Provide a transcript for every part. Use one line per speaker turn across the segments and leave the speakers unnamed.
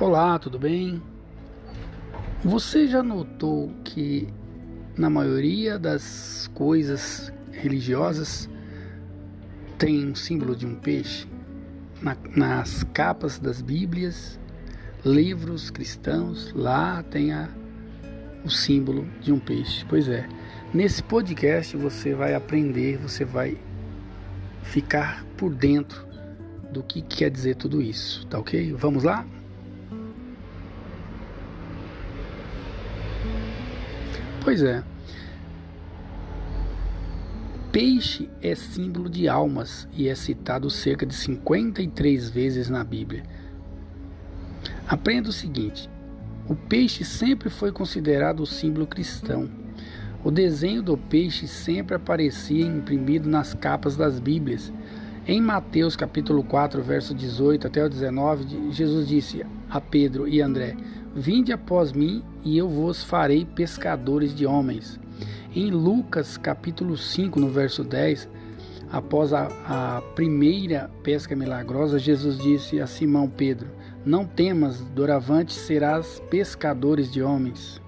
Olá, tudo bem? Você já notou que na maioria das coisas religiosas tem um símbolo de um peixe? Na, nas capas das Bíblias, livros cristãos, lá tem a, o símbolo de um peixe. Pois é, nesse podcast você vai aprender, você vai ficar por dentro do que quer dizer tudo isso, tá ok? Vamos lá? Pois é. Peixe é símbolo de almas e é citado cerca de 53 vezes na Bíblia. Aprenda o seguinte: o peixe sempre foi considerado o símbolo cristão. O desenho do peixe sempre aparecia imprimido nas capas das Bíblias. Em Mateus capítulo 4, verso 18 até o 19, Jesus disse a Pedro e André: Vinde após mim e eu vos farei pescadores de homens. Em Lucas capítulo 5, no verso 10, após a, a primeira pesca milagrosa, Jesus disse a Simão Pedro: Não temas, doravante serás pescadores de homens.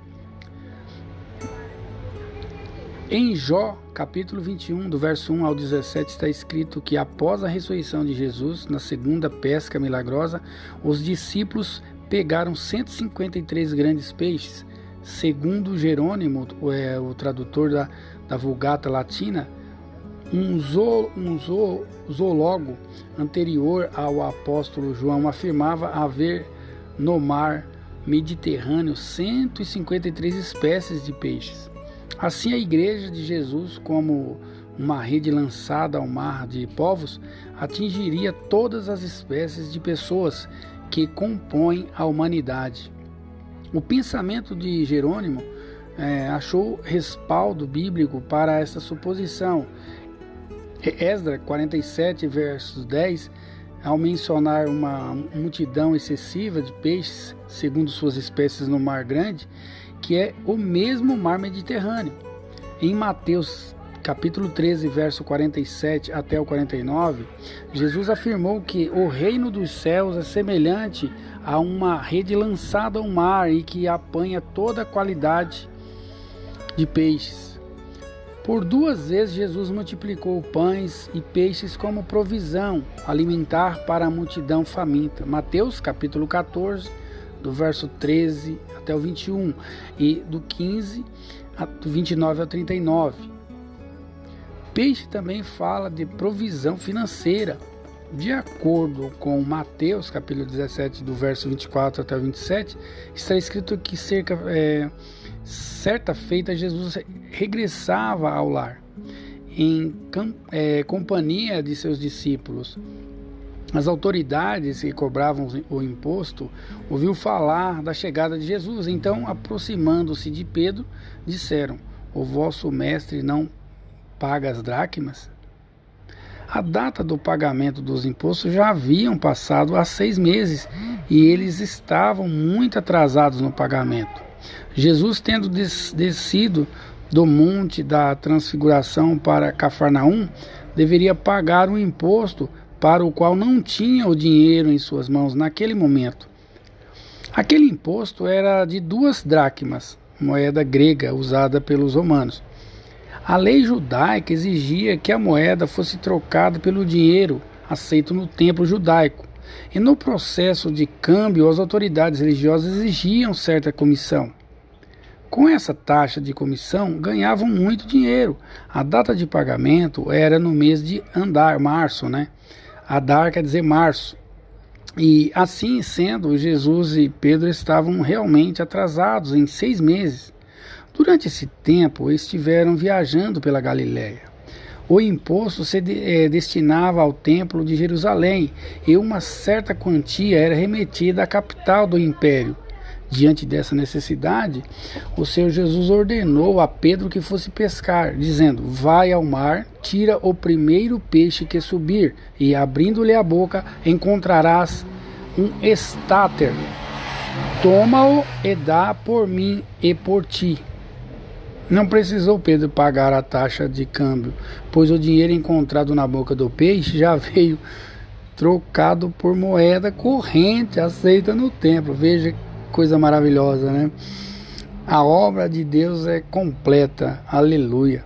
Em Jó, capítulo 21, do verso 1 ao 17, está escrito que após a ressurreição de Jesus, na segunda pesca milagrosa, os discípulos pegaram 153 grandes peixes. Segundo Jerônimo, é, o tradutor da, da Vulgata Latina, um, zo, um zo, zoólogo anterior ao apóstolo João afirmava haver no mar Mediterrâneo 153 espécies de peixes. Assim, a Igreja de Jesus, como uma rede lançada ao mar de povos, atingiria todas as espécies de pessoas que compõem a humanidade. O pensamento de Jerônimo é, achou respaldo bíblico para essa suposição. Esdra 47, versos 10, ao mencionar uma multidão excessiva de peixes, segundo suas espécies no Mar Grande, que é o mesmo Mar Mediterrâneo. Em Mateus capítulo 13, verso 47 até o 49, Jesus afirmou que o reino dos céus é semelhante a uma rede lançada ao mar e que apanha toda a qualidade de peixes. Por duas vezes Jesus multiplicou pães e peixes como provisão alimentar para a multidão faminta. Mateus capítulo 14, do verso 13 até o 21 e do 15 do 29 ao 39. Peixe também fala de provisão financeira. De acordo com Mateus, capítulo 17, do verso 24 até 27, está escrito que cerca é, certa feita Jesus regressava ao lar em é, companhia de seus discípulos. As autoridades que cobravam o imposto ouviu falar da chegada de Jesus, então, aproximando-se de Pedro, disseram: O vosso mestre não paga as dracmas? A data do pagamento dos impostos já haviam passado há seis meses e eles estavam muito atrasados no pagamento. Jesus, tendo descido do monte da transfiguração para Cafarnaum, deveria pagar um imposto para o qual não tinha o dinheiro em suas mãos naquele momento. Aquele imposto era de duas dracmas, moeda grega usada pelos romanos. A lei judaica exigia que a moeda fosse trocada pelo dinheiro aceito no templo judaico. E no processo de câmbio, as autoridades religiosas exigiam certa comissão. Com essa taxa de comissão, ganhavam muito dinheiro. A data de pagamento era no mês de andar, março, né? Adar quer dizer março. E assim sendo, Jesus e Pedro estavam realmente atrasados em seis meses. Durante esse tempo, estiveram viajando pela Galiléia. O imposto se é, destinava ao templo de Jerusalém e uma certa quantia era remetida à capital do império. Diante dessa necessidade, o Senhor Jesus ordenou a Pedro que fosse pescar, dizendo: Vai ao mar, tira o primeiro peixe que subir, e abrindo-lhe a boca, encontrarás um estáter. Toma-o e dá por mim e por ti. Não precisou Pedro pagar a taxa de câmbio, pois o dinheiro encontrado na boca do peixe já veio trocado por moeda corrente aceita no templo. Veja que coisa maravilhosa, né? A obra de Deus é completa. Aleluia.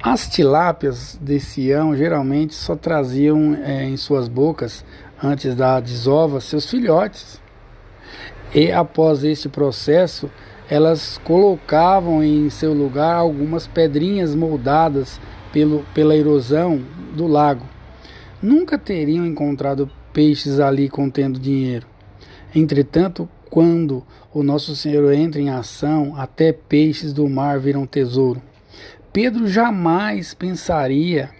As tilápias de Sião geralmente só traziam é, em suas bocas, antes da desova, seus filhotes. E após este processo, elas colocavam em seu lugar algumas pedrinhas moldadas pelo, pela erosão do lago. Nunca teriam encontrado peixes ali contendo dinheiro. Entretanto, quando o nosso Senhor entra em ação, até peixes do mar viram tesouro. Pedro jamais pensaria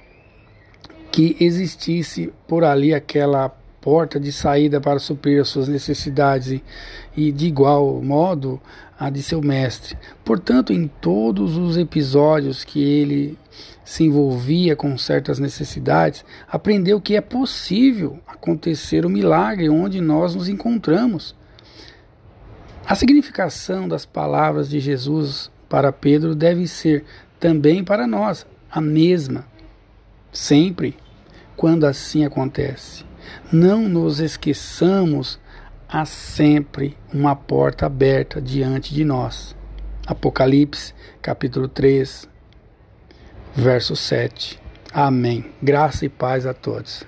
que existisse por ali aquela porta de saída para suprir as suas necessidades e, de igual modo a de seu mestre. Portanto, em todos os episódios que ele se envolvia com certas necessidades, aprendeu que é possível acontecer o milagre onde nós nos encontramos. A significação das palavras de Jesus para Pedro deve ser também para nós a mesma, sempre, quando assim acontece. Não nos esqueçamos, há sempre uma porta aberta diante de nós. Apocalipse, capítulo 3, verso 7. Amém. Graça e paz a todos.